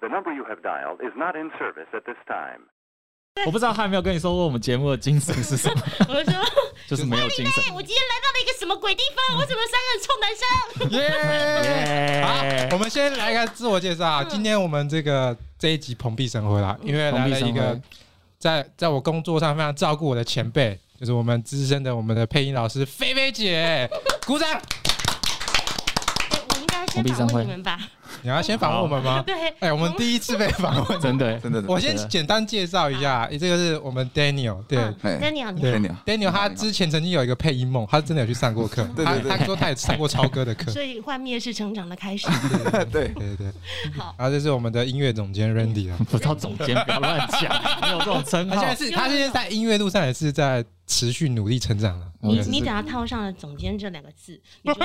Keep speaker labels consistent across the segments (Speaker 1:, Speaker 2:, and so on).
Speaker 1: The number you have dialed is not in service at this time.
Speaker 2: 我不知道他有没有跟你说过我们节目的精神是什么？
Speaker 3: 我就说，
Speaker 2: 就是没有精神。
Speaker 3: 我今天来到了一个什么鬼地方？我怎么三个臭男生？
Speaker 4: 耶！好，我们先来一个自我介绍啊。今天我们这个这一集蓬荜生辉啦，因为来了一个在在我工作上非常照顾我的前辈，就是我们资深的我们的配音老师菲菲姐，鼓掌。
Speaker 3: 我应该先访问你们吧。
Speaker 4: 你要先访问我们吗？
Speaker 3: 对，
Speaker 4: 哎，我们第一次被访问，
Speaker 2: 真的，
Speaker 5: 真的。
Speaker 4: 我先简单介绍一下，这个是我们 Daniel，对
Speaker 3: ，Daniel，Daniel，Daniel，
Speaker 4: 他之前曾经有一个配音梦，他真的有去上过课，他他说他也上过超哥的课，
Speaker 3: 所以幻灭是成长的开始，
Speaker 5: 对
Speaker 4: 对对。
Speaker 3: 好，
Speaker 4: 然后这是我们的音乐总监 Randy 啊，
Speaker 2: 不知道总监不要乱讲，没有这种称号。
Speaker 4: 他现在是，他现在在音乐路上也是在持续努力成长了。
Speaker 3: 你你只要套上了总监这两个字，你就。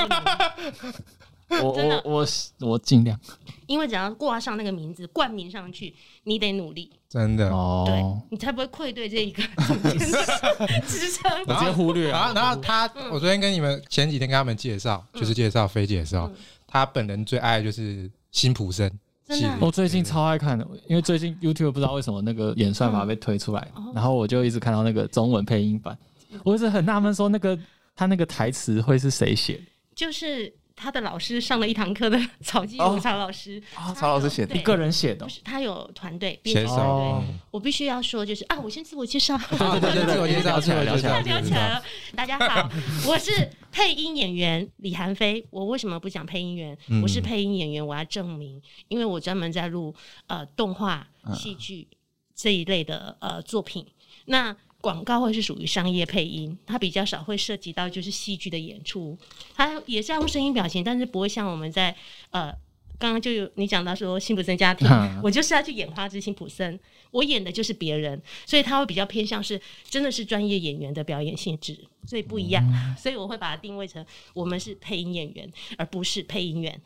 Speaker 2: 我我我我尽量，
Speaker 3: 因为只要挂上那个名字冠名上去，你得努力，
Speaker 4: 真的。
Speaker 2: 哦，
Speaker 3: 对你才不会愧对这一个 职称。
Speaker 2: 我直接忽略
Speaker 4: 然后然后他，我昨天跟你们前几天跟他们介绍，就是介绍菲姐的时候，他本人最爱就是辛普森。
Speaker 3: 真的，
Speaker 2: 我最近超爱看的，因为最近 YouTube 不知道为什么那个演算法被推出来，然后我就一直看到那个中文配音版，我一直很纳闷说那个他那个台词会是谁写？
Speaker 3: 就是。他的老师上了一堂课的 曹基勇曹老师，
Speaker 5: 曹老师写的，
Speaker 2: 一个人写的，不是
Speaker 3: 他有团队
Speaker 4: 写手。
Speaker 3: 我必须要说，就是啊，我先自我介绍，
Speaker 4: 对对对，自我介绍，自我介绍，
Speaker 3: 聊起来了。大家好，我是配音演员李韩飞。我为什么不讲配音员？我是配音演员，我要证明，因为我专门在录呃动画、戏剧这一类的呃作品。那广告会是属于商业配音，它比较少会涉及到就是戏剧的演出，它也是要用声音表情，但是不会像我们在呃刚刚就有你讲到说辛普森家庭，我就是要去演花之辛普森，我演的就是别人，所以他会比较偏向是真的是专业演员的表演性质，所以不一样，所以我会把它定位成我们是配音演员，而不是配音员。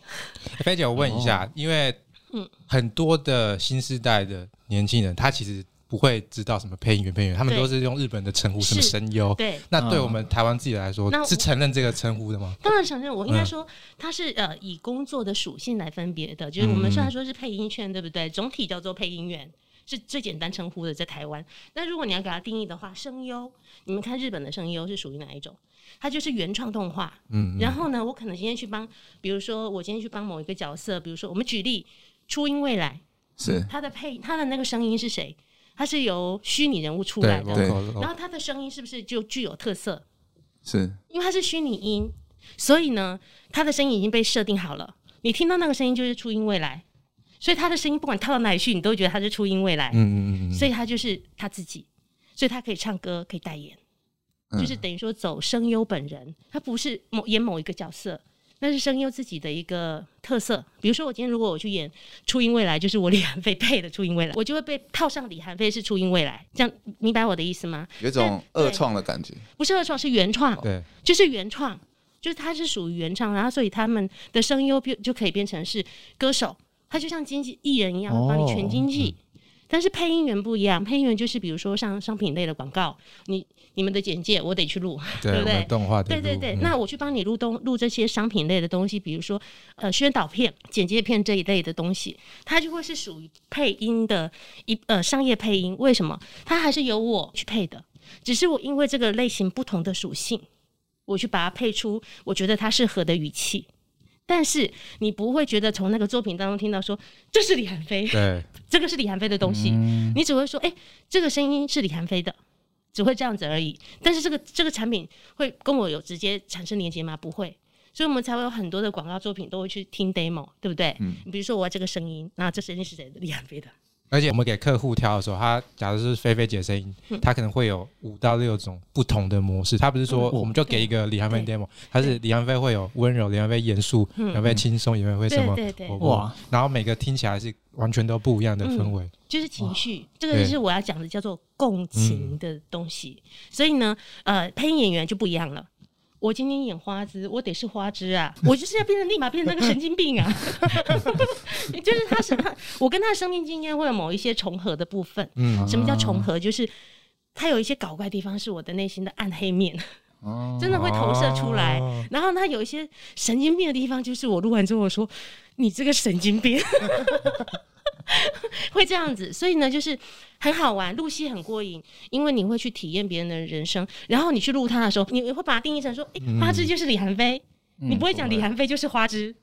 Speaker 4: 菲姐，我问一下，因为嗯很多的新时代的年轻人，他其实。不会知道什么配音员、配音员，他们都是用日本的称呼，什么声优。
Speaker 3: 对，
Speaker 4: 那对我们台湾自己来说，是承认这个称呼的吗？
Speaker 3: 当然承认。我应该说，它是呃以工作的属性来分别的。就是我们虽然说是配音圈，对不对？总体叫做配音员，是最简单称呼的，在台湾。那如果你要给它定义的话，声优，你们看日本的声优是属于哪一种？它就是原创动画。嗯。然后呢，我可能今天去帮，比如说我今天去帮某一个角色，比如说我们举例初音未来，
Speaker 5: 是
Speaker 3: 他的配，他的那个声音是谁？它是由虚拟人物出来的，然后他的声音是不是就具有特色？
Speaker 5: 是，
Speaker 3: 因为它是虚拟音，所以呢，他的声音已经被设定好了。你听到那个声音就是初音未来，所以他的声音不管套到哪里去，你都会觉得他是初音未来。嗯嗯嗯，所以他就是他自己，所以他可以唱歌，可以代言，就是等于说走声优本人，他不是某演某一个角色。那是声优自己的一个特色，比如说我今天如果我去演初音未来，就是我李韩飞配的初音未来，我就会被套上李韩飞是初音未来，这样明白我的意思吗？
Speaker 5: 有种二创的感觉，
Speaker 3: 不是二创，是原创，
Speaker 4: 对，
Speaker 3: 就是原创，就是它是属于原创，然后所以他们的声优变就可以变成是歌手，他就像经纪艺人一样帮你全经纪。哦嗯但是配音员不一样，配音员就是比如说像商品类的广告，你你们的简介我得去录，对，不对？
Speaker 4: 动画
Speaker 3: 对对对，嗯、那我去帮你录东录这些商品类的东西，比如说呃宣导片、简介片这一类的东西，它就会是属于配音的一呃商业配音。为什么？它还是由我去配的，只是我因为这个类型不同的属性，我去把它配出我觉得它适合的语气。但是你不会觉得从那个作品当中听到说，这是李韩非，
Speaker 4: 对，
Speaker 3: 这个是李韩非的东西，嗯、你只会说哎、欸，这个声音是李韩非的，只会这样子而已。但是这个这个产品会跟我有直接产生连接吗？不会，所以我们才会有很多的广告作品都会去听 demo，对不对？嗯，你比如说我要这个声音，那这声音是谁的？李韩非的。
Speaker 4: 而且我们给客户挑的时候，他假如是菲菲姐声音，他可能会有五到六种不同的模式。他不是说我们就给一个李韩非 demo，他是李韩非会有温柔，李韩非严肃，李韩非轻松，李韩非什么？哇！然后每个听起来是完全都不一样的氛围，
Speaker 3: 就是情绪。这个就是我要讲的，叫做共情的东西。所以呢，呃，配音演员就不一样了。我今天演花枝，我得是花枝啊！我就是要变成立马变成那个神经病啊！就是他是他，我跟他的生命经验会有某一些重合的部分。嗯，什么叫重合？就是他有一些搞怪的地方，是我的内心的暗黑面。
Speaker 5: 哦
Speaker 3: 真的会投射出来。
Speaker 4: 哦
Speaker 3: 然后他有一些神经病的地方，就是我录完之后我说：“你这个神经病。” 会这样子，所以呢，就是很好玩，录戏很过瘾，因为你会去体验别人的人生，然后你去录他的时候，你会把它定义成说：“诶，花枝就是李韩飞。
Speaker 5: 嗯
Speaker 3: 你不会讲李韩飞就是花枝，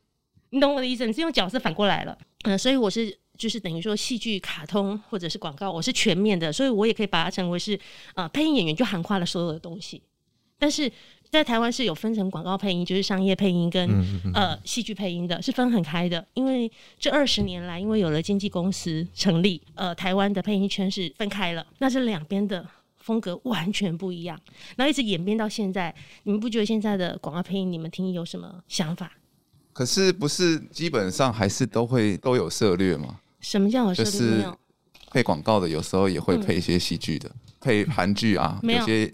Speaker 3: 你懂我的意思？你是用角色反过来了。嗯、呃，所以我是就是等于说戏剧、卡通或者是广告，我是全面的，所以我也可以把它成为是呃配音演员，就涵盖了所有的东西。但是在台湾是有分成广告配音，就是商业配音跟
Speaker 4: 嗯嗯
Speaker 3: 呃戏剧配音的，是分很开的。因为这二十年来，因为有了经纪公司成立，呃，台湾的配音圈是分开了，那这两边的。风格完全不一样，然后一直演变到现在，你们不觉得现在的广告配音，你们听有什么想法？
Speaker 5: 可是不是基本上还是都会都有涉略吗？
Speaker 3: 什么叫有涉猎？
Speaker 5: 就是
Speaker 3: 没有
Speaker 5: 配广告的，有时候也会配一些戏剧的，配韩剧啊，
Speaker 3: 没有
Speaker 5: 有些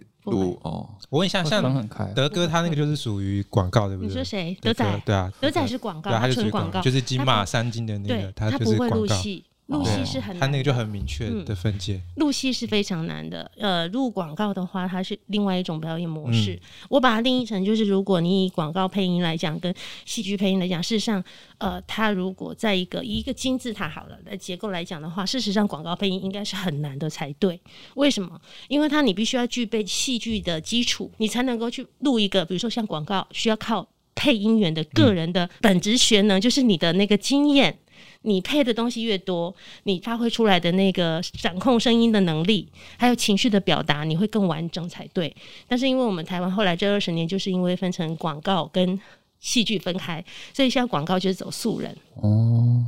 Speaker 5: 哦。
Speaker 4: 我问一下，
Speaker 2: 分
Speaker 4: 像
Speaker 2: 很开。
Speaker 4: 德哥他那个就是属于广告，对不对？
Speaker 3: 你说谁？
Speaker 4: 德
Speaker 3: 仔？
Speaker 4: 对啊，
Speaker 3: 德仔是广告，
Speaker 4: 对啊，他就
Speaker 3: 纯广告，
Speaker 4: 就是金马三金的那个，，他就是广告。
Speaker 3: 会录戏，录
Speaker 5: 对
Speaker 3: 戏是很难的
Speaker 4: 他那个就很明确的分界。
Speaker 3: 录戏是非常难的，呃，录广告的话，它是另外一种表演模式。
Speaker 4: 嗯
Speaker 3: 我把它定义成，就是如果你以广告配音来讲，跟戏剧配音来讲，事实上，呃，它如果在一个一个金字塔好了的结构来讲的话，事实上广告配音应该是很难的才对。为什么？因为它你必须要具备戏剧的基础，你才能够去录一个，比如说像广告，需要靠配音员的个人的本职学能，就是你的那个经验。你配的东西越多，你发挥出来的那个掌控声音的能力，还有情绪的表达，你会更完整才对。但是因为我们台湾后来这二十年，就是因为分成广告跟戏剧分开，所以现在广告就是走素人。
Speaker 5: 哦，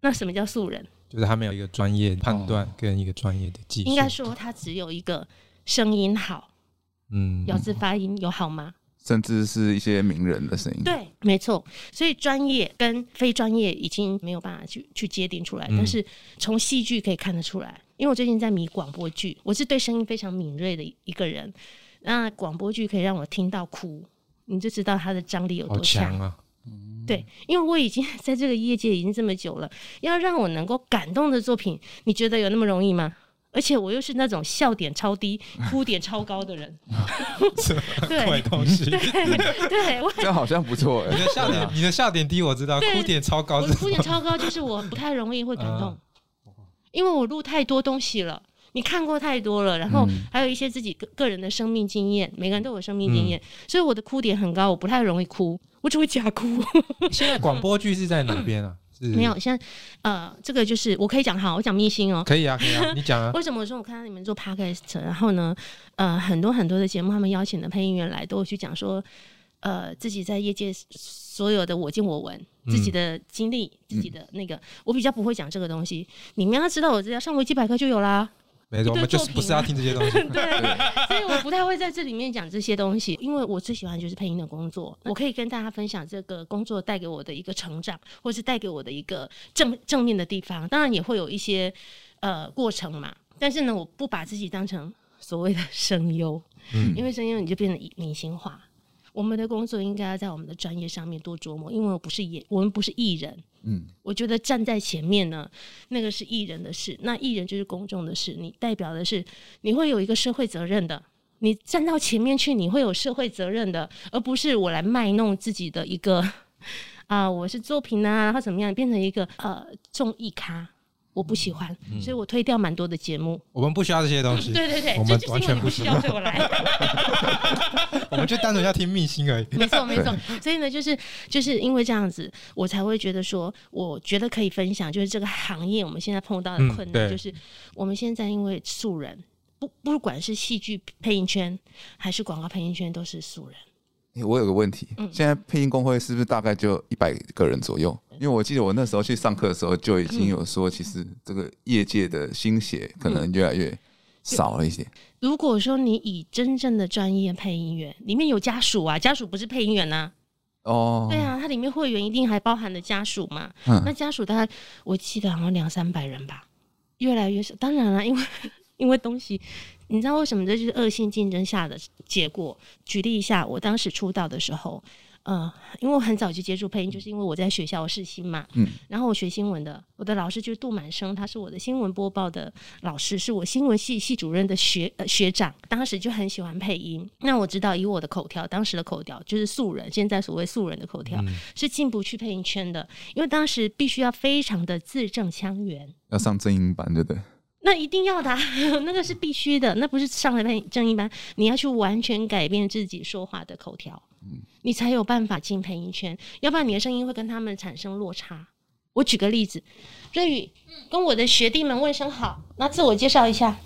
Speaker 3: 那什么叫素人？
Speaker 4: 就是他没有一个专业判断跟一个专业的技术。
Speaker 3: 应该说他只有一个声音好，
Speaker 4: 嗯，
Speaker 3: 咬字发音有好吗？
Speaker 5: 甚至是一些名人的声音。
Speaker 3: 对，没错。所以专业跟非专业已经没有办法去去界定出来，
Speaker 4: 嗯
Speaker 3: 但是从戏剧可以看得出来。因为我最近在迷广播剧，我是对声音非常敏锐的一个人。那广播剧可以让我听到哭，你就知道它的张力有多强
Speaker 4: 强啊！
Speaker 3: 对，因为我已经 在这个业界已经这么久了，要让我能够感动的作品，你觉得有那么容易吗？而且我又是那种笑点超低、哭点超高的人，对
Speaker 4: 怪东西。
Speaker 3: 对对，我
Speaker 5: 这好像不错哎。
Speaker 4: 你的笑点，你的笑点低，我知道，哭点超高
Speaker 3: 我。的哭点超高，就是我不太容易会感动，因为我录太多东西了。你看过太多了，然后还有一些自己个个人的生命经验，每个人都有生命经验，所以我的哭点很高，我不太容易哭，我只会假哭。
Speaker 4: 现在广播剧是在哪边啊？是
Speaker 3: 没有，现在呃，这个就是我可以讲好，我讲秘辛哦。
Speaker 4: 可以啊，可以啊，你讲啊。
Speaker 3: 为什么我说我看到你们做 podcast，然后呢，呃，很多很多的节目，他们邀请的配音员来，都会去讲说，呃，自己在业界所有的我见我闻，自己的经历，自己的那个，我比较不会讲这个东西。你们要知道，我只要上维基百科就有啦。
Speaker 4: 没错，我们就是不是要听这些东西。
Speaker 3: 对，所以我不太会在这里面讲这些东西，因为我最喜欢就是配音的工作。我可以跟大家分享这个工作带给我的一个成长，或是带给我的一个正正面的地方。当然也会有一些呃过程嘛，但是呢，我不把自己当成所谓的声优，
Speaker 5: 嗯
Speaker 3: 因为声优你就变得明星化。我们的工作应该要在我们的专业上面多琢磨，因为我不是演，我们不是艺人。
Speaker 5: 嗯，
Speaker 3: 我觉得站在前面呢，那个是艺人的事，那艺人就是公众的事。你代表的是，你会有一个社会责任的。你站到前面去，你会有社会责任的，而不是我来卖弄自己的一个 啊、我是作品啊，然后怎么样，变成一个呃综艺咖。我不喜欢，所以我推掉蛮多的节目。
Speaker 4: 我们不需要这些东西。
Speaker 3: 对对对，
Speaker 4: 我们
Speaker 3: 这就是你不需要，对我来。
Speaker 4: 我们就单纯要听秘辛而已。
Speaker 3: 没错没错，所以呢，就是就是因为这样子，我才会觉得说，我觉得可以分享，就是这个行业我们现在碰到的困难，
Speaker 4: 嗯
Speaker 3: 就是我们现在因为素人，不不管是戏剧配音圈还是广告配音圈，都是素人。
Speaker 5: 欸我有个问题，
Speaker 3: 嗯
Speaker 5: 现在配音工会是不是大概就一百个人左右？因为我记得我那时候去上课的时候就已经有说，其实这个业界的新血可能越来越少了一些。
Speaker 3: 如果说你以真正的专业配音员，里面有家属啊，家属不是配音员呐、啊。
Speaker 5: 哦，
Speaker 3: 对啊，它里面会员一定还包含了家属嘛。
Speaker 5: 嗯
Speaker 3: 那家属大概我记得好像两三百人吧，越来越少。当然了，因为 因为东西，你知道为什么这就是恶性竞争下的结果？举例一下，我当时出道的时候，呃，因为我很早就接触配音，就是因为我在学校是新嘛，
Speaker 5: 嗯，
Speaker 3: 然后我学新闻的，我的老师就是杜满生，他是我的新闻播报的老师，是我新闻系系主任的学呃学长，当时就很喜欢配音。那我知道以我的口条，当时的口条就是素人，现在所谓素人的口条、嗯、是进不去配音圈的，因为当时必须要非常的字正腔圆，
Speaker 5: 要上正音班，对不对？
Speaker 3: 那一定要的、啊，那个是必须的，那不是上了配正音班，你要去完全改变自己说话的口条。你才有办法进配音圈，要不然你的声音会跟他们产生落差。我举个例子，瑞宇，跟我的学弟们问声好，那自我介绍一下。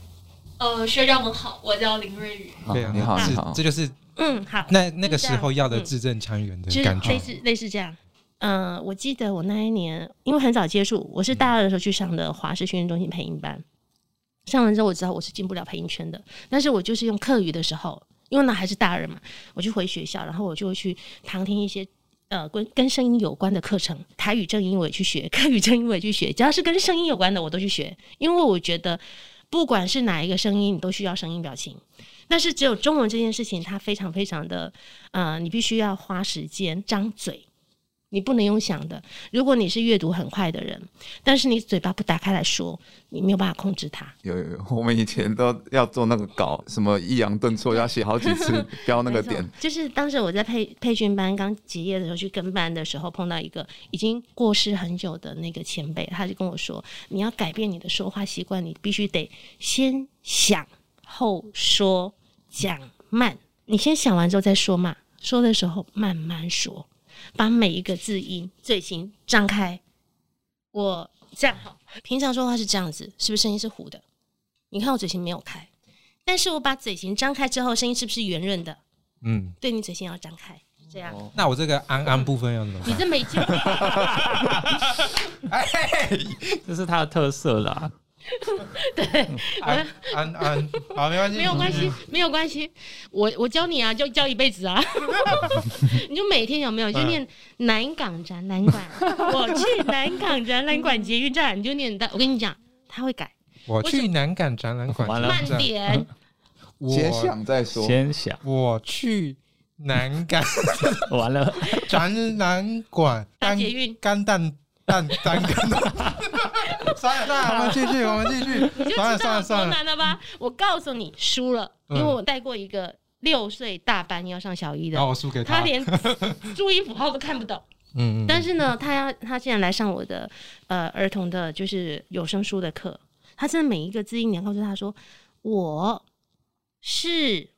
Speaker 6: 呃，学长们好，我叫林瑞宇。
Speaker 5: 对，你好，你好，
Speaker 4: 这就是
Speaker 3: 嗯好。
Speaker 4: 那那个时候要的字正腔圆的感觉，
Speaker 3: 类似类似这样。嗯、呃，我记得我那一年因为很早接触，我是大二的时候去上的华视训练中心配音班，上完之后我知道我是进不了配音圈的，但是我就是用课余的时候。因为呢还是大人嘛，我就回学校，然后我就去旁听一些呃跟跟声音有关的课程，台语正音我也去学，客语正音我也去学，只要是跟声音有关的我都去学，因为我觉得不管是哪一个声音，你都需要声音表情，但是只有中文这件事情，它非常非常的呃，你必须要花时间张嘴。你不能用想的。如果你是阅读很快的人，但是你嘴巴不打开来说，你没有办法控制它。
Speaker 5: 有有有，我们以前都要做那个稿，什么抑扬顿挫要写好几次，标那个点。
Speaker 3: 就是当时我在培培训班刚结业的时候去跟班的时候，碰到一个已经过世很久的那个前辈，他就跟我说：“你要改变你的说话习惯，你必须得先想后说，讲慢。你先想完之后再说嘛，说的时候慢慢说。”把每一个字音嘴型张开，我这样好。平常说话是这样子，是不是声音是糊的？你看我嘴型没有开，但是我把嘴型张开之后，声音是不是圆润的？嗯，对，你嘴型要张开，这样。
Speaker 4: 哦、那我这个安安部分要怎么？
Speaker 3: 你这没救。
Speaker 2: 哎，这是他的特色啦。
Speaker 3: 对，
Speaker 4: 安安安，好，没关系，
Speaker 3: 没有关系，没有关系。我我教你啊，就教一辈子啊。你就每天有没有就念南港展览馆？我去南港展览馆捷运站，你就念的。我跟你讲，他会改。
Speaker 4: 我去南港展览馆，
Speaker 3: 慢点。
Speaker 5: 先想再说，
Speaker 2: 先想。
Speaker 4: 我去南港，
Speaker 2: 完了。
Speaker 4: 展览馆，
Speaker 3: 捷运，
Speaker 4: 干蛋蛋蛋干。算了算了，我们继续，我们继续。
Speaker 3: 你就知道有多难了吧？我告诉你，输了，因为我带过一个六岁大班要上小一的，
Speaker 4: 我输给他，
Speaker 3: 他连 注音符号都看不懂。嗯，但是呢，他要他竟然来上我的呃儿童的，就是有声书的课。他真的每一个字音，你要告诉他说我是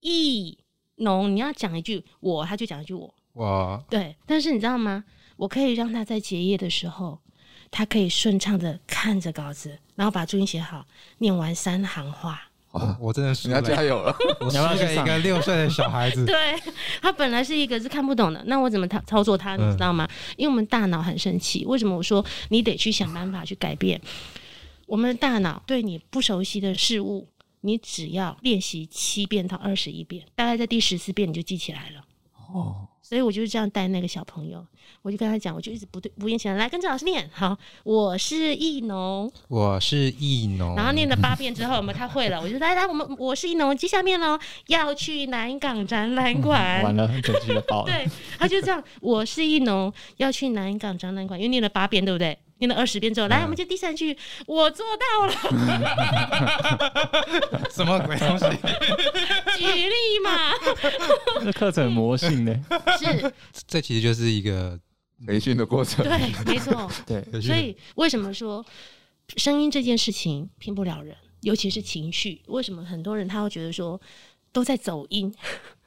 Speaker 3: 艺农，你要讲一句我，他就讲一句我。
Speaker 4: 哇，
Speaker 3: 对。但是你知道吗？我可以让他在结业的时候。他可以顺畅的看着稿子，然后把注音写好，念完三行话。
Speaker 4: 哦，我真的是
Speaker 5: 你要加油了！
Speaker 4: 我是个一个六岁的小孩子。
Speaker 3: 对，他本来是一个是看不懂的，那我怎么操操作他？你知道吗？嗯、因为我们大脑很神奇。为什么我说你得去想办法去改变我们的大脑？对你不熟悉的事物，你只要练习七遍到二十一遍，大概在第十四遍你就记起来了。哦。所以我就是这样带那个小朋友，我就跟他讲，我就一直不对不厌其烦来跟着老师念。好，我是艺农，
Speaker 4: 我是艺农，
Speaker 3: 然后念了八遍之后，我们他会了，我就来来，我们我是艺农，接下面呢，要去南港展览馆。
Speaker 2: 完了，整句就爆了。
Speaker 3: 对，他就这样，我是艺农，要去南港展览馆，因为念了八遍，对不对？念了二十遍之后，来，我们就第三句，我做到了。
Speaker 4: 什么鬼东西？
Speaker 3: 举例嘛。
Speaker 2: 这课程魔性呢？
Speaker 3: 是。
Speaker 4: 这其实就是一个
Speaker 5: 培训的过程。
Speaker 3: 对，没错。
Speaker 2: 对。
Speaker 3: 所以为什么说声音这件事情骗不了人，尤其是情绪？为什么很多人他会觉得说都在走音，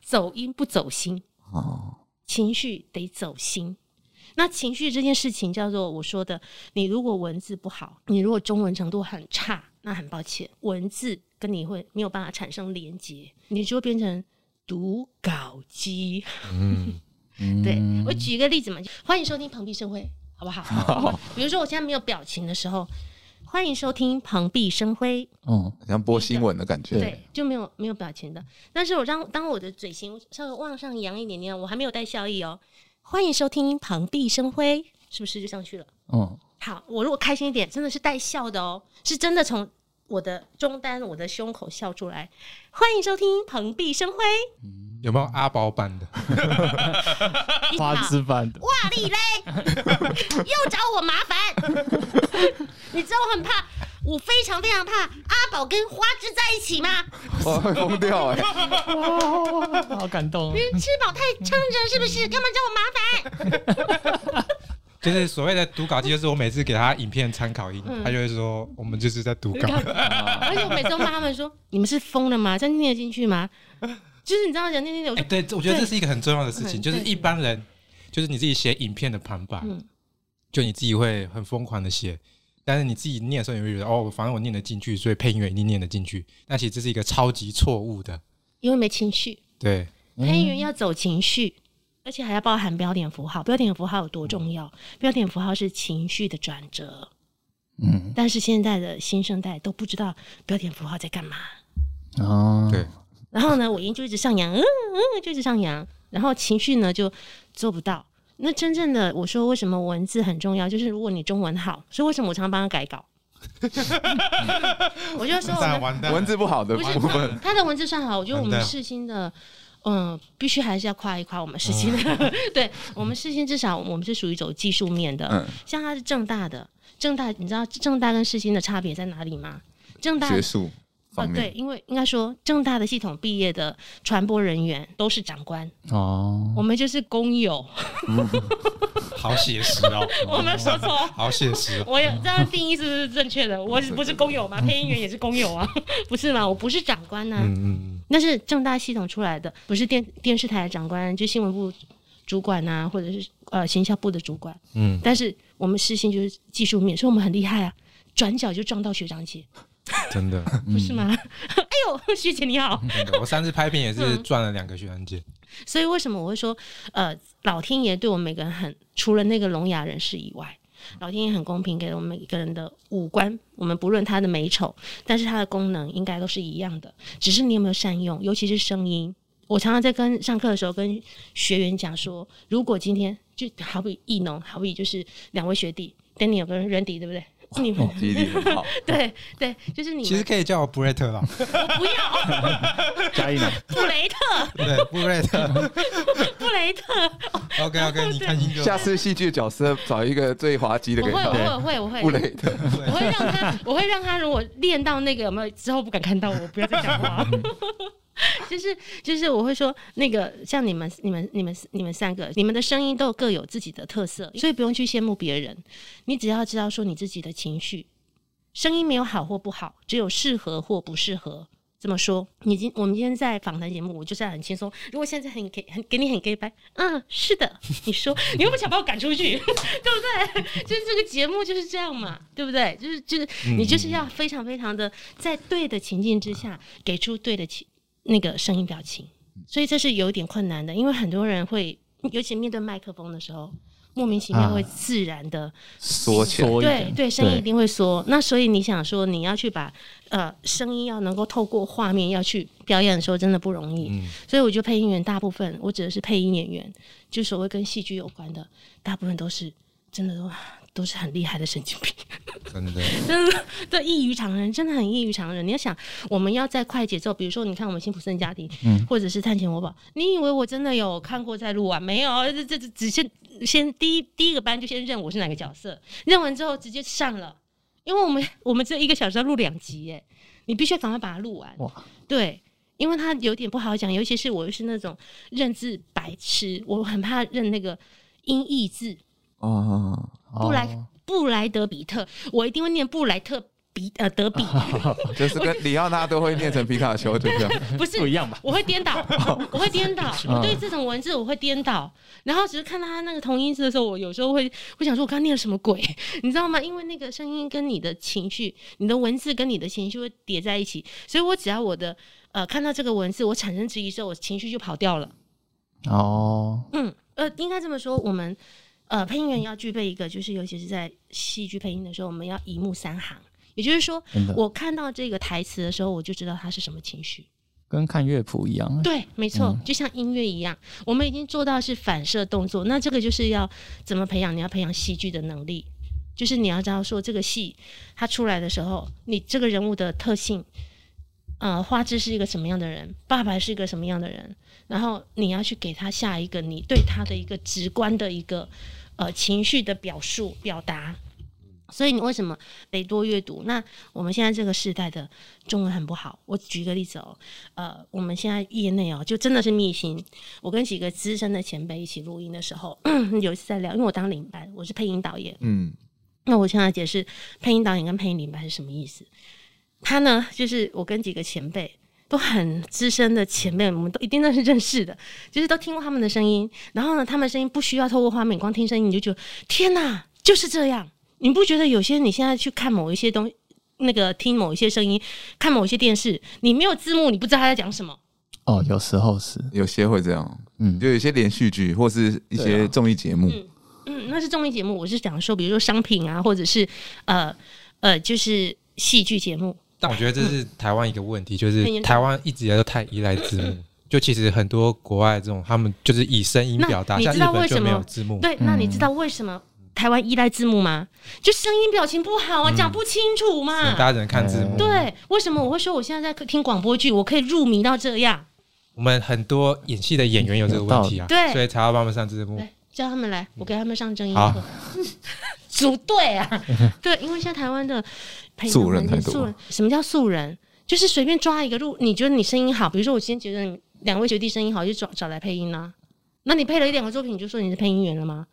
Speaker 3: 走音不走心？哦。情绪得走心。那情绪这件事情叫做我说的，你如果文字不好，你如果中文程度很差，那很抱歉，文字跟你会没有办法产生连接，你就会变成读稿机。嗯，对，我举一个例子嘛，欢迎收听蓬荜生辉，好不好？好。比如说我现在没有表情的时候，欢迎收听蓬荜生辉。
Speaker 5: 嗯，像播新闻的感觉。
Speaker 3: 对，就没有没有表情的。但是我当当我的嘴型稍微往上扬一点点，我还没有带笑意哦。欢迎收听蓬荜生辉，是不是就上去了？嗯，好，我如果开心一点，真的是带笑的哦，是真的从我的中单，我的胸口笑出来。欢迎收听蓬荜生辉。
Speaker 4: 有没有阿宝版的？
Speaker 2: 花枝版的？
Speaker 3: 哇哩嘞！又找我麻烦。你知道我很怕，我非常非常怕阿宝跟花枝在一起吗？
Speaker 5: 我会疯掉 哎！
Speaker 2: 好感动。
Speaker 3: 你吃饱太撑着是不是？干嘛找我麻烦？
Speaker 4: 就是所谓的读稿机，就是我每次给他影片参考音，嗯、他就会说我们就是在读稿。
Speaker 3: 而且我每次都骂他们说：“你们是疯了吗？真听得进去吗？”就是你知道讲听听的。哎，
Speaker 4: 对，我觉得这是一个很重要的事情。就是一般人，就是你自己写影片的旁白，嗯、就你自己会很疯狂的写，但是你自己念的时候，你会觉得哦，反正我念得进去，所以配音员一定念得进去。那其实这是一个超级错误的，
Speaker 3: 因为没情绪。
Speaker 4: 对，
Speaker 3: 配音员要走情绪。而且还要包含标点符号，标点符号有多重要？标点符号是情绪的转折。嗯，但是现在的新生代都不知道标点符号在干嘛。
Speaker 4: 哦，对。
Speaker 3: 然后呢，尾音就一直上扬，嗯嗯，就一直上扬。然后情绪呢就做不到。那真正的我说为什么文字很重要？就是如果你中文好，所以为什么我常常帮他改稿？我就说我
Speaker 5: 文字不好的部分，
Speaker 3: 他的文字算好，我觉得我们世新的。嗯，必须还是要夸一夸我们世新的，嗯、对我们世新至少我们是属于走技术面的。嗯，像他是正大的，正大你知道正大跟世新的差别在哪里吗？正大
Speaker 5: 学术方面，
Speaker 3: 呃、对，因为应该说正大的系统毕业的传播人员都是长官哦，我们就是工友。
Speaker 4: 嗯好写实哦！
Speaker 3: 我没有说错，
Speaker 4: 好写实。
Speaker 3: 我有这样定义是不是正确的？我不是工友吗？配音员也是工友啊，不是吗？我不是长官呐、啊，嗯嗯，那是正大系统出来的，不是电电视台的长官，就新闻部主管呐、啊，或者是呃行销部的主管。嗯，但是我们世新就是技术面，所以我们很厉害啊，转角就撞到学长姐。
Speaker 4: 真的
Speaker 3: 不是吗？哎呦，学姐你好！
Speaker 4: 我上次拍片也是赚了两个学长姐。嗯。
Speaker 3: 所以为什么我会说，呃，老天爷对我们每个人很，除了那个聋哑人士以外，老天爷很公平，给了我们每一个人的五官，我们不论他的美丑，但是他的功能应该都是一样的，只是你有没有善用，尤其是声音。我常常在跟上课的时候跟学员讲说，如果今天就好比艺农，好比就是两位学弟，Daniel 跟 Randy，对不对？你们
Speaker 5: 记忆力很好，
Speaker 3: 对对，就是你。
Speaker 4: 其实可以叫我布雷特啦。
Speaker 3: 我 不要。
Speaker 2: 加一呢？
Speaker 3: 布雷特。
Speaker 4: 对，布雷特。
Speaker 3: 布雷特。
Speaker 4: OK OK，你看清楚。
Speaker 5: 下次戏剧角色找一个最滑稽的给他。
Speaker 3: 我会我会我会。
Speaker 5: 布雷特。
Speaker 3: 我会让他，我会让他，如果练到那个有没有之后不敢看到我，不要再讲话。就是就是我会说那个像你们你们你们你们三个你们的声音都各有自己的特色，所以不用去羡慕别人。你只要知道说你自己的情绪，声音没有好或不好，只有适合或不适合。这么说，你今我们今天在访谈节目，我就是很轻松。如果现在很给很给你很给白，嗯，是的，你说你又不想把我赶出去，对不对？就是这个节目就是这样嘛，对不对？就是就是你就是要非常非常的在对的情境之下给出对的情。那个声音表情，所以这是有点困难的，因为很多人会，尤其面对麦克风的时候，莫名其妙会自然的
Speaker 5: 缩起来，
Speaker 3: 对对，声音一定会缩。那所以你想说，你要去把呃声音要能够透过画面要去表演的时候，真的不容易。嗯、所以我觉得配音员大部分，我指的是配音演员，就所谓跟戏剧有关的，大部分都是真的都。都是很厉害的神经病，
Speaker 4: 真的，
Speaker 3: 真 的，对，异于常人，真的很异于常人。你要想，我们要在快节奏，比如说，你看我们辛普森家庭，嗯，或者是探险活宝，你以为我真的有看过在录啊？没有，这这只是先第一第一个班就先认我是哪个角色，认完之后直接上了，因为我们 我们这一个小时要录两集，耶，你必须要赶快把它录完。哇，对，因为他有点不好讲，尤其是我又是那种认字白痴，我很怕认那个音译字。哦。布莱布莱德比特，我一定会念布莱特比呃德比，
Speaker 5: 就是跟里奥纳都会念成皮卡丘，对不对？
Speaker 3: 不是不一样吧？我会颠倒，我会颠倒，我对这种文字我会颠倒，然后只是看到他那个同音字的时候，我有时候会会想说，我刚念了什么鬼？你知道吗？因为那个声音跟你的情绪，你的文字跟你的情绪会叠在一起，所以我只要我的呃看到这个文字，我产生质疑的时候，我情绪就跑掉了。哦，嗯，呃，应该这么说，我们。呃，配音员要具备一个，就是尤其是在戏剧配音的时候，我们要一目三行。也就是说，我看到这个台词的时候，我就知道它是什么情绪，
Speaker 2: 跟看乐谱一样。
Speaker 3: 对，没错，嗯、就像音乐一样，我们已经做到是反射动作。那这个就是要怎么培养？你要培养戏剧的能力。就是你要知道说这个戏它出来的时候，你这个人物的特性，呃，花枝是一个什么样的人，爸爸是一个什么样的人，然后你要去给他下一个你对他的一个直观的一个呃情绪的表述表达。所以你为什么得多阅读？那我们现在这个时代的中文很不好。我举个例子哦，呃，我们现在业内哦，就真的是秘辛。我跟几个资深的前辈一起录音的时候，有一次在聊，因为我当领班，我是配音导演。嗯，那我现在解释配音导演跟配音领班是什么意思。他呢，就是我跟几个前辈都很资深的前辈，我们都一定都是认识的，就是都听过他们的声音。然后呢，他们声音不需要透过画面，光听声音你就觉得天哪，就是这样。你不觉得有些你现在去看某一些东西，那个听某一些声音，看某一些电视，你没有字幕，你不知道他在讲什么？
Speaker 2: 哦，有时候是，
Speaker 5: 有些会这样，嗯，就有一些连续剧或是一些综艺节目，
Speaker 3: 嗯，嗯，那是综艺节目，我是讲说，比如说商品啊，或者是呃呃，就是戏剧节目。
Speaker 4: 但我觉得这是 台湾一个问题，就是台湾一直以来都太依赖字幕，就其实很多国外这种他们就是以声音表达，
Speaker 3: 你知道为什么？
Speaker 4: 没有字幕？
Speaker 3: 对，那你知道为什么？台湾依赖字幕吗？就声音表情不好啊，讲、嗯、不清楚嘛。
Speaker 4: 大家只能看字幕。
Speaker 3: 对，为什么我会说我现在在听广播剧，我可以入迷到这样？
Speaker 4: 我们很多演戏的演员有这个问题啊，
Speaker 3: 对，
Speaker 4: 所以才要帮他们上字幕。
Speaker 3: 叫他们来，我给他们上正音课。组队啊，对，因为现在台湾的
Speaker 5: 素人太多。
Speaker 3: 素人，什么叫素人？就是随便抓一个路，你觉得你声音好，比如说我今天觉得两位学弟声音好，就找找来配音啦、啊。那你配了一两个作品，你就说你是配音员了吗？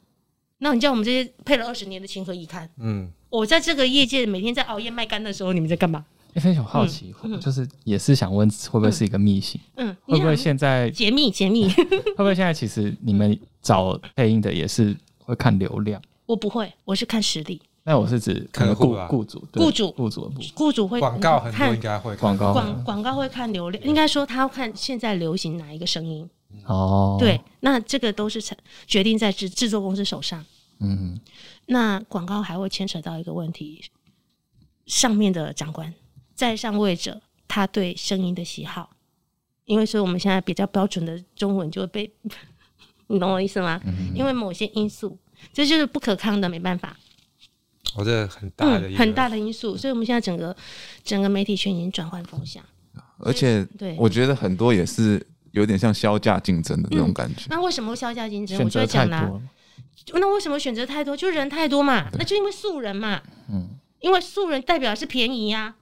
Speaker 3: 那你叫我们这些配了二十年的情何以堪？嗯，我在这个业界每天在熬夜卖干的时候，你们在干嘛？
Speaker 2: 非常好奇，嗯、就是也是想问，会不会是一个秘辛？嗯，会不会现在
Speaker 3: 解密解密？
Speaker 2: 会不会现在其实你们找配音的也是会看流量？
Speaker 3: 我不会，我是看实力。
Speaker 2: 那我是指可能雇雇主，
Speaker 3: 雇主
Speaker 2: 雇主
Speaker 3: 雇主会
Speaker 4: 广告很多应该会
Speaker 2: 广告
Speaker 3: 广广告会看流量，应该说他要看现在流行哪一个声音
Speaker 2: 哦。
Speaker 3: 对，那这个都是成决定在制制作公司手上。嗯，那广告还会牵扯到一个问题，上面的长官在上位者，他对声音的喜好，因为所以我们现在比较标准的中文就会被，你懂我意思吗？嗯、因为某些因素，这就是不可抗的，没办法。
Speaker 4: 我、哦、这很大的、
Speaker 3: 嗯、很大的因素，所以我们现在整个整个媒体圈已经转换风向，
Speaker 5: 而且对，我觉得很多也是有点像削价竞争的那种感觉。
Speaker 3: 嗯、那为什么会削价竞争？我就会讲啦。那为什么选择太多？就人太多嘛，那就因为素人嘛。嗯，因为素人代表是便宜呀、啊。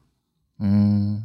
Speaker 4: 嗯，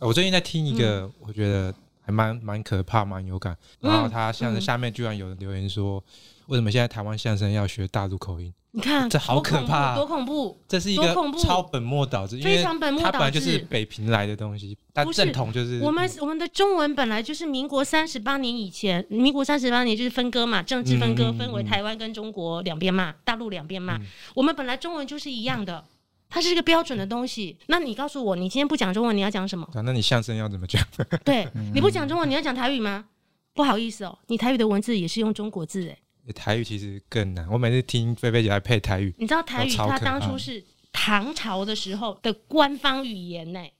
Speaker 4: 我最近在听一个，我觉得还蛮蛮可怕、蛮有感。然后他像是下面居然有人留言说，为什么现在台湾相声要学大陆口音？
Speaker 3: 你看，
Speaker 4: 这好可怕，
Speaker 3: 多恐怖！
Speaker 4: 这是一个超本末倒置，
Speaker 3: 非常本末倒置。
Speaker 4: 它本来就是北平来的东西，但正统就是
Speaker 3: 我们我们的中文本来就是民国三十八年以前，民国三十八年就是分割嘛，政治分割分为台湾跟中国两边嘛，大陆两边嘛。我们本来中文就是一样的，它是一个标准的东西。那你告诉我，你今天不讲中文，你要讲什么？
Speaker 4: 那你相声要怎么讲？
Speaker 3: 对，你不讲中文，你要讲台语吗？不好意思哦，你台语的文字也是用中国字哎。
Speaker 4: 台语其实更难，我每次听菲菲姐来配台语，
Speaker 3: 你知道台语它当初是唐朝的时候的官方语言呢、欸？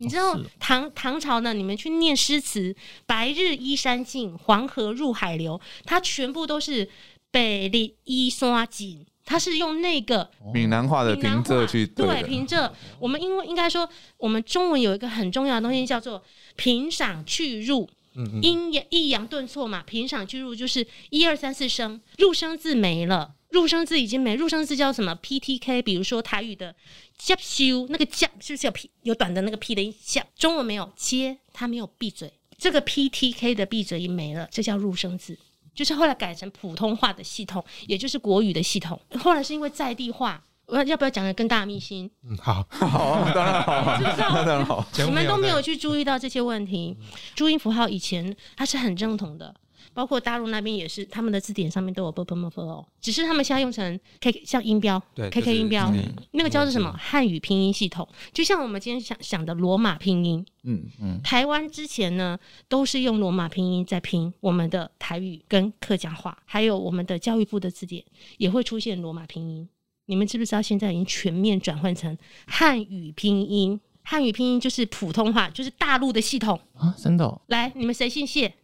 Speaker 3: 你知道唐唐朝呢？你们去念诗词，“白日依山尽，黄河入海流”，它全部都是“北里依山尽”，它是用那个
Speaker 5: 闽南话的平仄去对，
Speaker 3: 对平仄。我们因为应该说，我们中文有一个很重要的东西叫做平赏去入。阴阳抑扬顿挫嘛，平常去入就是一二三四声，入声字没了，入声字已经没，入声字叫什么？P T K，比如说台语的接修，那个接是不是有 P 有短的那个 P 的音？接中文没有接，它没有闭嘴，这个 P T K 的闭嘴音没了，这叫入声字，就是后来改成普通话的系统，也就是国语的系统，后来是因为在地化。我要不要讲个更大的秘辛？
Speaker 4: 嗯，好，
Speaker 5: 好，当然好，当然好。
Speaker 3: 你们都没有去注意到这些问题。注音符号以前它是很正统的，包括大陆那边也是，他们的字典上面都有 b b m f 哦，只是他们现在用成 k 像音标，对，k k 音标，那个叫做什么汉语拼音系统，就像我们今天想想的罗马拼音。嗯嗯，台湾之前呢都是用罗马拼音在拼我们的台语跟客家话，还有我们的教育部的字典也会出现罗马拼音。你们知不知道现在已经全面转换成汉语拼音？汉语拼音就是普通话，就是大陆的系统
Speaker 2: 啊！真的、哦？
Speaker 3: 来，你们谁姓谢？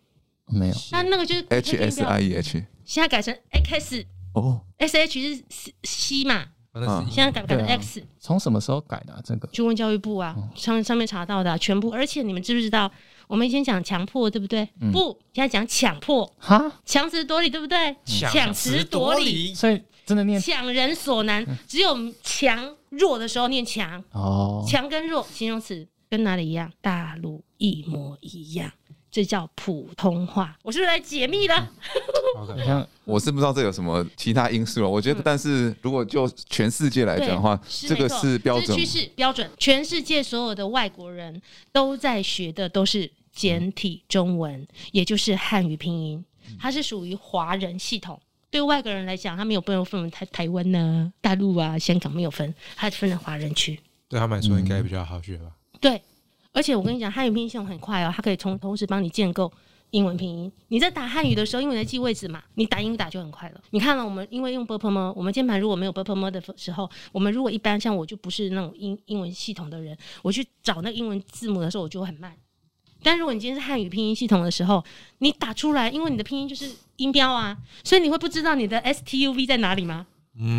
Speaker 2: 没有。
Speaker 3: 那那个就是
Speaker 5: H S I E H，
Speaker 3: 现在改成 X 哦，S H 是 C 嘛？
Speaker 4: 哦那是
Speaker 3: 现在改改成 X，
Speaker 2: 从什么时候改的、啊？这个
Speaker 3: 去问教育部啊，上上面查到的啊、全部。而且你们知不知道，我们以前讲强迫，对不对？不，现在讲强迫，
Speaker 2: 哈，
Speaker 3: 强词夺理，对不对？强词夺理，
Speaker 2: 所以真的念
Speaker 3: 强人所难，只有强弱的时候念强，
Speaker 2: 哦，
Speaker 3: 强跟弱形容词跟哪里一样？大陆一模一样。这叫普通话，我是不是来解密了？
Speaker 2: 你看，
Speaker 5: 我是不知道这有什么其他因素了。我觉得，但是如果就全世界来讲的话，这个是标准
Speaker 3: 趋势标准。全世界所有的外国人都在学的都是简体中文，也就是汉语拼音，它是属于华人系统。对外国人来讲他没有被分台台湾呢大陆啊香港没有分他分了华人区。
Speaker 4: 对他们来说应该比较好学吧。
Speaker 3: 对而且我跟你讲汉语拼音系统很快哦它可以同同时帮你建构英文拼音。你在打汉语的时候因为你在记位置嘛你打英打就很快了。你看了我们因为用 bpm 我们键盘如果没有 bpm 的时候我们如果一般像我就不是那种英英文系统的人我去找那英文字母的时候我就会很慢但如果你今天是汉语拼音系统的时候，你打出来，因为你的拼音就是音标啊，所以你会不知道你的 S T U V 在哪里吗？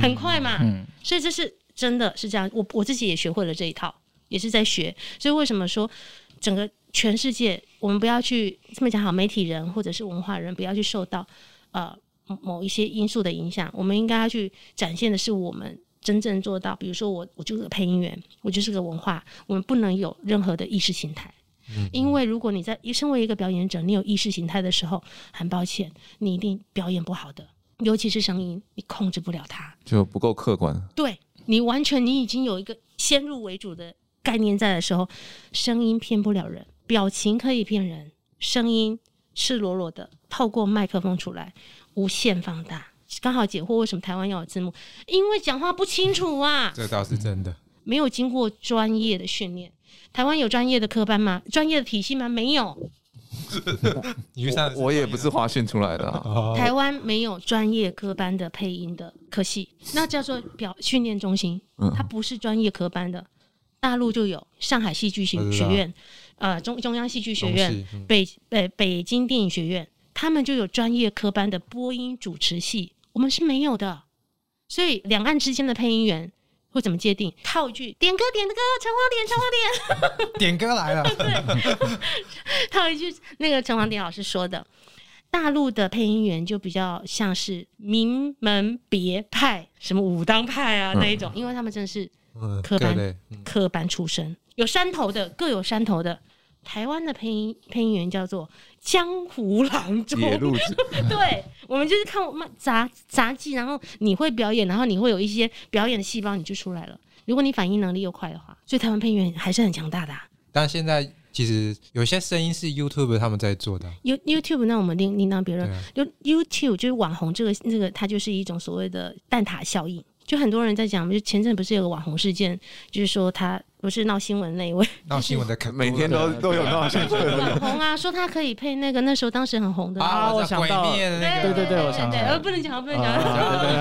Speaker 3: 很快嘛。
Speaker 2: 嗯，
Speaker 3: 所以这是真的是这样。我我自己也学会了这一套，也是在学。所以为什么说？整个全世界，我们不要去这么讲好，媒体人或者是文化人不要去受到呃某一些因素的影响。我们应该要去展现的是我们真正做到。比如说我，我就是个配音员，我就是个文化，我们不能有任何的意识形态。嗯，因为如果你在身为一个表演者，你有意识形态的时候，很抱歉，你一定表演不好的。尤其是声音，你控制不了它，
Speaker 5: 就不够客观。
Speaker 3: 对，你完全你已经有一个先入为主的。概念在的时候，声音骗不了人，表情可以骗人，声音赤裸裸的透过麦克风出来，无限放大，刚好解惑为什么台湾要有字幕，因为讲话不清楚啊，
Speaker 4: 这倒是真的，
Speaker 3: 没有经过专业的训练。台湾有专业的科班吗？专业的体系吗？没有。
Speaker 5: 我，我也不是华训出来的，啊，
Speaker 3: 台湾没有专业科班的配音的科系，那叫做表训练中心，它不是专业科班的。大陆就有上海戏剧学学院，呃，中中央戏剧学院，嗯、北北北京电影学院，他们就有专业科班的播音主持系，我们是没有的。所以两岸之间的配音员会怎么界定？套一句点歌点的歌，陈黄点陈黄点，点歌来了。对，套一句那个陈黄点老师说的，大陆的配音员就比较像是名门别派，什么武当派啊那一种，嗯、因为他们真的是。科班、嗯、科班出身，有山头的，各有山头的。台湾的配音配音员叫做江湖郎中，对，我们就是看我们杂杂技，然后你会表演，然后你会有一些表演的细胞，你就出来了。如果你反应能力又快的话，所以台湾配音员还是很强大的、啊。
Speaker 4: 但现在其实有些声音是 YouTube 他们在做的，You
Speaker 3: YouTube 那我们另另当别论。YouTube 就是网红这个这个，它就是一种所谓的蛋塔效应。就很多人在讲，就前阵不是有个网红事件，就是说他不是闹新闻那一位，
Speaker 4: 闹新闻的肯
Speaker 5: 每天都都有闹新闻
Speaker 3: 网红啊，说他可以配那个那时候当时很红的。
Speaker 2: 啊，我想到了，对对对，我想到了，
Speaker 3: 呃，不能讲，不能讲，对对对，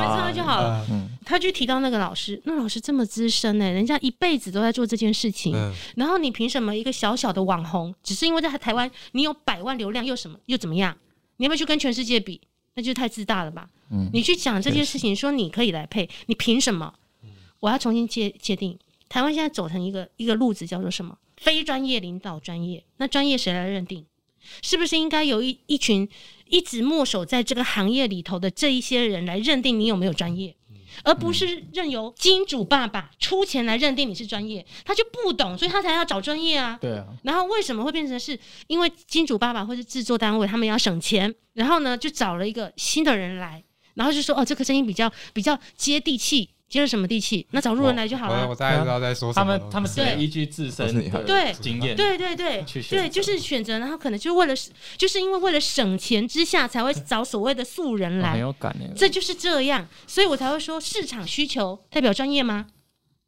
Speaker 3: 没错 就好了。他就提到那个老师，那老师这么资深呢，人家一辈子都在做这件事情，然后你凭什么一个小小的网红，只是因为在台湾你有百万流量又什么又怎么样？你要不要去跟全世界比？那就太自大了吧？嗯，你去讲这件事情，说你可以来配，你凭什么？我要重新界界定。台湾现在走成一个一个路子，叫做什么？非专业领导专业。那专业谁来认定？是不是应该有一一群一直默守在这个行业里头的这一些人来认定你有没有专业？而不是任由金主爸爸出钱来认定你是专业，他就不懂，所以他才要找专业啊。
Speaker 2: 对啊。
Speaker 3: 然后为什么会变成是因为金主爸爸或是制作单位他们要省钱，然后呢就找了一个新的人来，然后就说哦这个声音比较比较接地气。接了什么地气？那找路人来就好了。
Speaker 4: 我我大概知道在说什么。
Speaker 2: 他们他们是依据自身对经验，
Speaker 3: 对对对对，就是选择，然后可能就为了，就是因为为了省钱之下，才会找所谓的素人来。
Speaker 2: 很有感，
Speaker 3: 这就是这样，所以我才会说市场需求代表专业吗？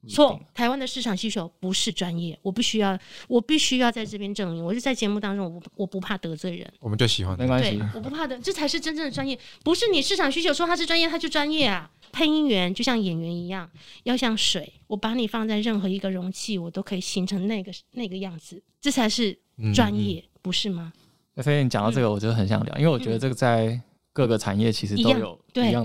Speaker 3: 错，台湾的市场需求不是专业，我必须要，我必须要在这边证明。我就在节目当中，我不我不怕得罪人，
Speaker 4: 我们就喜欢，
Speaker 2: 没关系，
Speaker 3: 我不怕的，这才是真正的专业，不是你市场需求说他是专业，他就专业啊。配音员就像演员一样，要像水，我把你放在任何一个容器，我都可以形成那个那个样子，这才是专业，嗯嗯，不是吗？
Speaker 2: 菲菲，你讲到这个，我就很想聊，因为我觉得这个在各个产业其实都有一样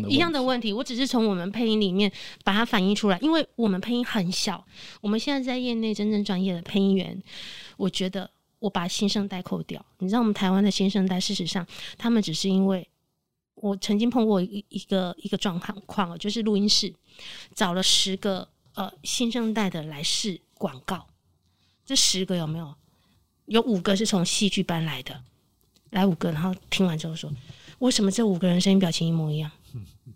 Speaker 2: 的
Speaker 3: 对一样的问题。我只是从我们配音里面把它反映出来，因为我们配音很小。我们现在在业内真正专业的配音员，我觉得我把新生代扣掉。你知道，我们台湾的新生代，事实上他们只是因为我曾经碰过一一个一个状况，就是录音室找了十个呃新生代的来试广告，这十个有没有？有五个是从戏剧班来的，来五个，然后听完之后说。为什么这五个人声音表情一模一样？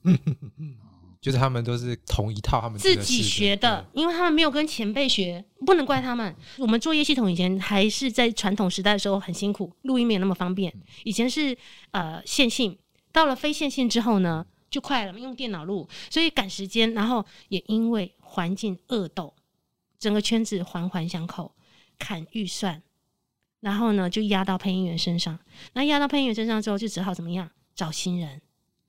Speaker 4: 就是他们都是同一套，他们
Speaker 3: 自己学的，因为他们没有跟前辈学，不能怪他们。我们作业系统以前还是在传统时代的时候很辛苦，录音没有那么方便。以前是呃线性，到了非线性之后呢，就快了，用电脑录，所以赶时间。然后也因为环境恶斗，整个圈子环环相扣，砍预算。然后呢，就压到配音员身上。那压到配音员身上之后，就只好怎么样？找新人。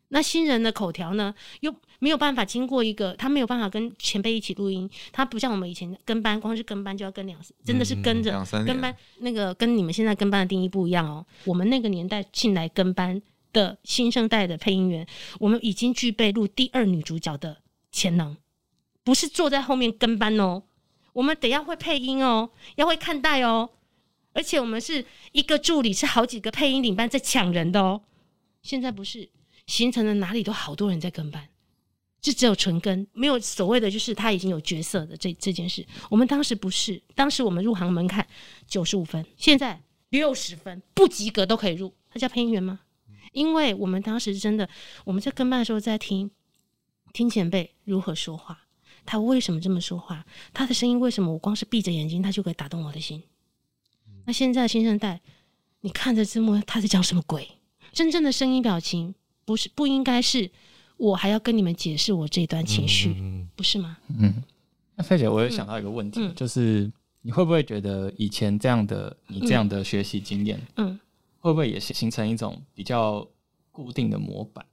Speaker 3: 那新人的口条呢，又没有办法经过一个，他没有办法跟前辈一起录音。他不像我们以前跟班，光是跟班就要跟两，真的是跟着跟班。那个跟你们现在跟班的定义不一样哦。我们那个年代进来跟班的新生代的配音员，我们已经具备录第二女主角的潜能，不是坐在后面跟班哦。我们得要会配音哦，要会看待哦。而且我们是一个助理，是好几个配音领班在抢人的哦。现在不是形成了哪里都好多人在跟班，就只有纯跟，没有所谓的就是他已经有角色的这这件事。我们当时不是，当时我们入行门槛九十五分，现在六十分不及格都可以入，他叫配音员吗？因为我们当时真的我们在跟班的时候在听听前辈如何说话，他为什么这么说话，他的声音为什么我光是闭着眼睛他就可以打动我的心。那现在新生代，你看着字幕，他在讲什么鬼？真正的声音表情不是不应该是我还要跟你们解释我这段情绪，嗯、不是吗？
Speaker 2: 嗯，那菲姐，我有想到一个问题，嗯、就是你会不会觉得以前这样的你这样的学习经验，嗯，会不会也形成一种比较固定的模板？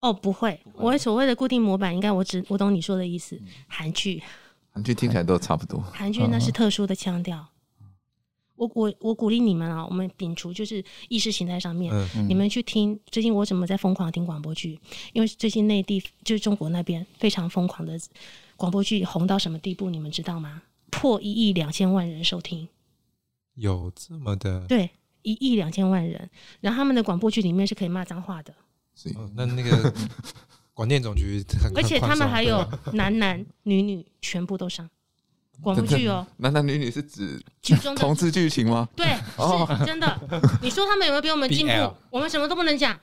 Speaker 3: 哦，不会，不会我所谓的固定模板，应该我只我懂你说的意思。韩剧，
Speaker 5: 韩剧听起来都差不多。
Speaker 3: 韩剧那是特殊的腔调。我我我鼓励你们啊！我们摒除就是意识形态上面，嗯、你们去听。最近我怎么在疯狂听广播剧？因为最近内地就是中国那边非常疯狂的广播剧红到什么地步？你们知道吗？破一亿两千万人收听，
Speaker 4: 有这么的？
Speaker 3: 对，一亿两千万人。然后他们的广播剧里面是可以骂脏话的。
Speaker 4: 是、哦，那那个广电总局很，
Speaker 3: 而且他们还有 男男女女全部都上。广播剧哦，
Speaker 5: 男男女女是指同志剧情吗？
Speaker 3: 对，是真的。你说他们有没有比我们进步我们什么都不能讲。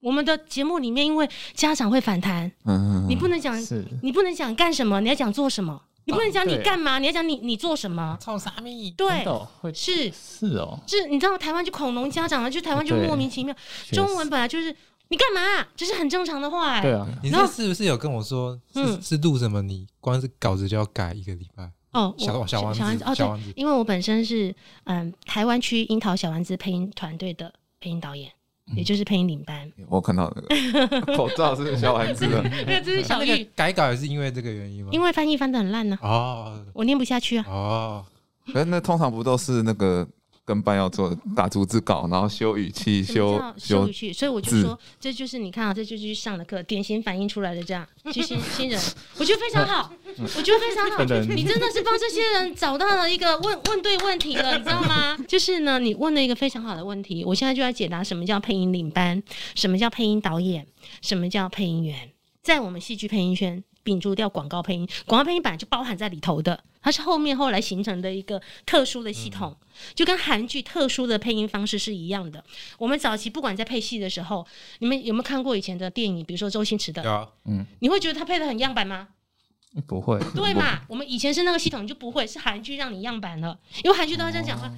Speaker 3: 我们的节目里面，因为家长会反弹，嗯，你不能讲，你不能讲干什么，你要讲做什么。你不能讲你干嘛，你要讲你你做什么。
Speaker 4: 冲啥咪？
Speaker 3: 对，是
Speaker 2: 是哦，
Speaker 3: 是，你知道台湾就恐龙家长啊，就台湾就莫名其妙。中文本来就是你干嘛，这是很正常的话。
Speaker 2: 对啊，
Speaker 4: 你这是不是有跟我说，是是录什么？你光是稿子就要改一个礼拜。
Speaker 3: 哦，
Speaker 4: 小小丸子，
Speaker 3: 小丸子，因为我本身是嗯台湾区樱桃小丸子配音团队的配音导演，也就是配音领班。
Speaker 5: 我看到那个 口罩是小丸子的，
Speaker 3: 没有，这是小玉。
Speaker 4: 改稿也是因为这个原因吗？
Speaker 3: 因为翻译翻得很烂呢。
Speaker 4: 哦，
Speaker 3: 我念不下去啊。
Speaker 4: 哦，
Speaker 5: 可是那通常不都是那个？跟班要做打逐字稿，然后修语气，修
Speaker 3: 修语气，所以我就说，这就是你看啊，这就是上的课，典型反映出来的这样。其实新人，我觉得非常好，我觉得非常好。你真的是帮这些人找到了一个问问对问题了，你知道吗？就是呢，你问了一个非常好的问题，我现在就要解答什么叫配音领班，什么叫配音导演，什么叫配音员，在我们戏剧配音圈。摒除掉广告配音，广告配音本来就包含在里头的，它是后面后来形成的一个特殊的系统，就跟韩剧特殊的配音方式是一样的。我们早期不管在配戏的时候，你们有没有看过以前的电影？比如说周星驰的，嗯，你会觉得他配的很样板吗？
Speaker 2: 不会，
Speaker 3: 对嘛？我们以前是那个系统，你就不会，是韩剧让你样板了，因为韩剧都要这样讲话。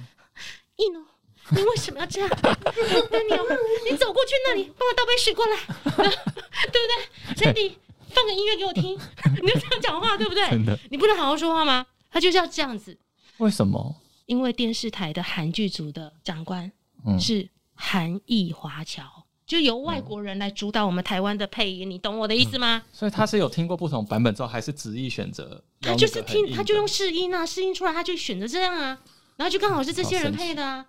Speaker 3: 一诺，你为什么要这样？丹尼尔，你走过去那里，帮我倒杯水过来，对不对？Sandy。放个音乐给我听，你就这样讲话，对不对？真的，你不能好好说话吗？他就是要这样子。
Speaker 2: 为什么？
Speaker 3: 因为电视台的韩剧组的长官是韩裔华侨，嗯、就由外国人来主导我们台湾的配音，你懂我的意思吗？
Speaker 2: 所以他是有听过不同版本之后，还是执意选择？
Speaker 3: 他就是听，他就用试音啊，试音出来他就选择这样啊，然后就刚好是这些人配的啊，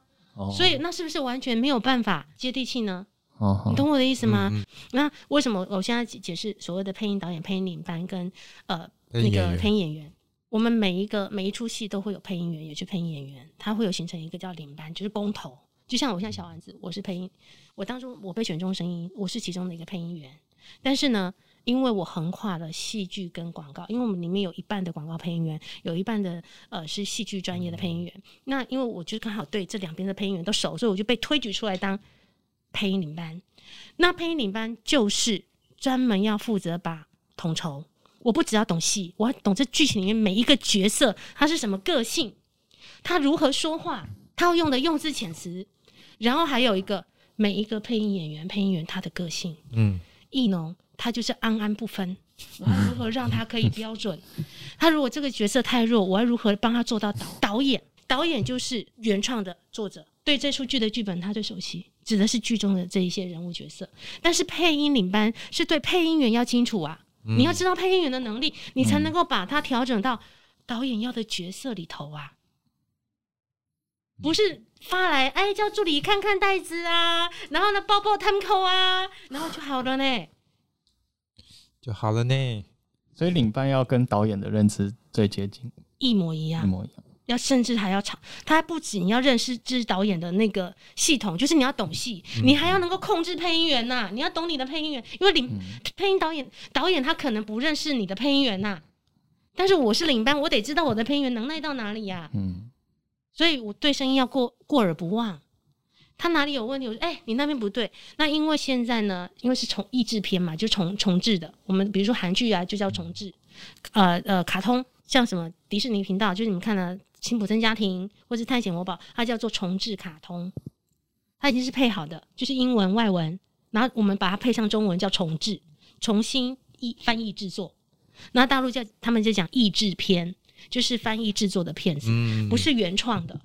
Speaker 3: 所以那是不是完全没有办法接地气呢？
Speaker 2: 哦，
Speaker 3: 你懂我的意思
Speaker 4: 吗？
Speaker 3: 那为什么我现在解解释所谓的配音导演、配音领班跟呃那个
Speaker 4: 配音演
Speaker 3: 员？我们每一个每一出戏都会有配音员，也就是配音演员，他会有形成一个叫领班，就是工头。就像我像小丸子，我是配音，我当初我被选中声音，我是其中的一个配音员。但是呢，因为我横跨了戏剧跟广告，因为我们里面有一半的广告配音员，有一半的呃是戏剧专业的配音员。那因为我就刚好对这两边的配音员都熟，所以我就被推举出来当配音领班。那配音领班就是专门要负责把统筹。我不只要懂戏，我要懂这剧情里面每一个角色他是什么个性，他如何说话，他要用的用字遣词，然后还有一个每一个配音演员、配音员他的个性。
Speaker 4: 嗯，
Speaker 3: 艺农他就是安安不分，我要如何让他可以标准？他如果这个角色太弱，我要如何帮他做到导导演？导演就是原创的作者，对这出剧的剧本他最熟悉，指的是剧中的这一些人物角色。但是配音领班是对配音员要清楚啊。你要知道配音员的能力，你才能够把它调整到导演要的角色里头啊，不是发来哎叫助理看看袋子啊，然后呢包包 tempo 啊，然后就好了呢，
Speaker 4: 就好了呢。
Speaker 2: 所以领班要跟导演的认知最接近，
Speaker 3: 一模一样。
Speaker 2: 一，模一样。
Speaker 3: 要甚至还要长，他还不仅要认识制导演的那个系统，就是你要懂戏，你还要能够控制配音员呐、你要懂你的配音员，因为领、配音导演导演他可能不认识你的配音员呐，但是我是领班，我得知道我的配音员能耐到哪里呀、
Speaker 2: 嗯，
Speaker 3: 所以我对声音要过过耳不忘，他哪里有问题，我说哎、欸，你那边不对。那因为现在呢，因为是重译制片嘛，就重重制的。我们比如说韩剧啊，就叫重制，呃呃，卡通像什么迪士尼频道，就是你们看的《辛普森家庭》或是《探险魔宝》，它叫做重置卡通，它已经是配好的，就是英文外文，然后我们把它配上中文叫重置，重新译翻译制作。那大陆叫他们就讲译制片，就是翻译制作的片子，
Speaker 4: 嗯
Speaker 3: 不是原创的。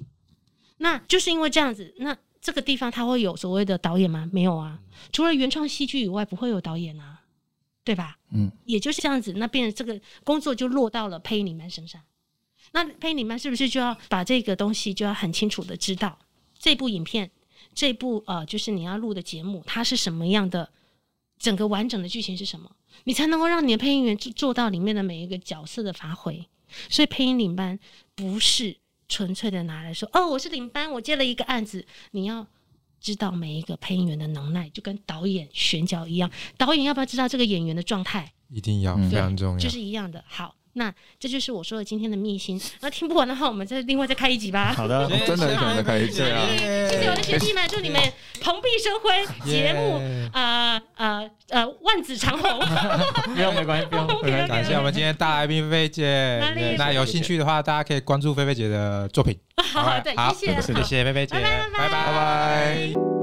Speaker 3: 那就是因为这样子，那这个地方它会有所谓的导演吗？没有啊，除了原创戏剧以外，不会有导演啊，对吧？
Speaker 2: 嗯，
Speaker 3: 也就是这样子，那变成这个工作就落到了配音领班身上。那配音领班是不是就要把这个东西就要很清楚的知道这部影片、这部呃，就是你要录的节目，它是什么样的，整个完整的剧情是什么，你才能够让你的配音员做做到里面的每一个角色的发挥。所以配音领班不是。纯粹的拿来说，哦，我是领班，我接了一个案子。你要知道每一个配音员的能耐，就跟导演选角一样。导演要不要知道这个演员的状态？
Speaker 4: 一定要，
Speaker 2: 嗯
Speaker 4: 非常重要。
Speaker 3: 就是一样的。好，那这就是我说的今天的秘辛。那听不完的话，我们再另外再开一集吧。
Speaker 2: 好的，
Speaker 5: 真的很想再开一集
Speaker 2: 啊
Speaker 3: 谢谢我的学弟们，祝你们蓬荜生辉，节目啊啊呃万紫长红。
Speaker 2: 不用没关系，不用没关系。
Speaker 4: 感谢我们今天大来宾菲菲姐
Speaker 3: 哪里。
Speaker 4: 对那有兴趣的话，大家可以关注菲菲姐的作品。
Speaker 3: 好好对，
Speaker 4: 好，
Speaker 3: 谢谢，
Speaker 4: 谢谢菲菲姐，
Speaker 3: 拜拜拜拜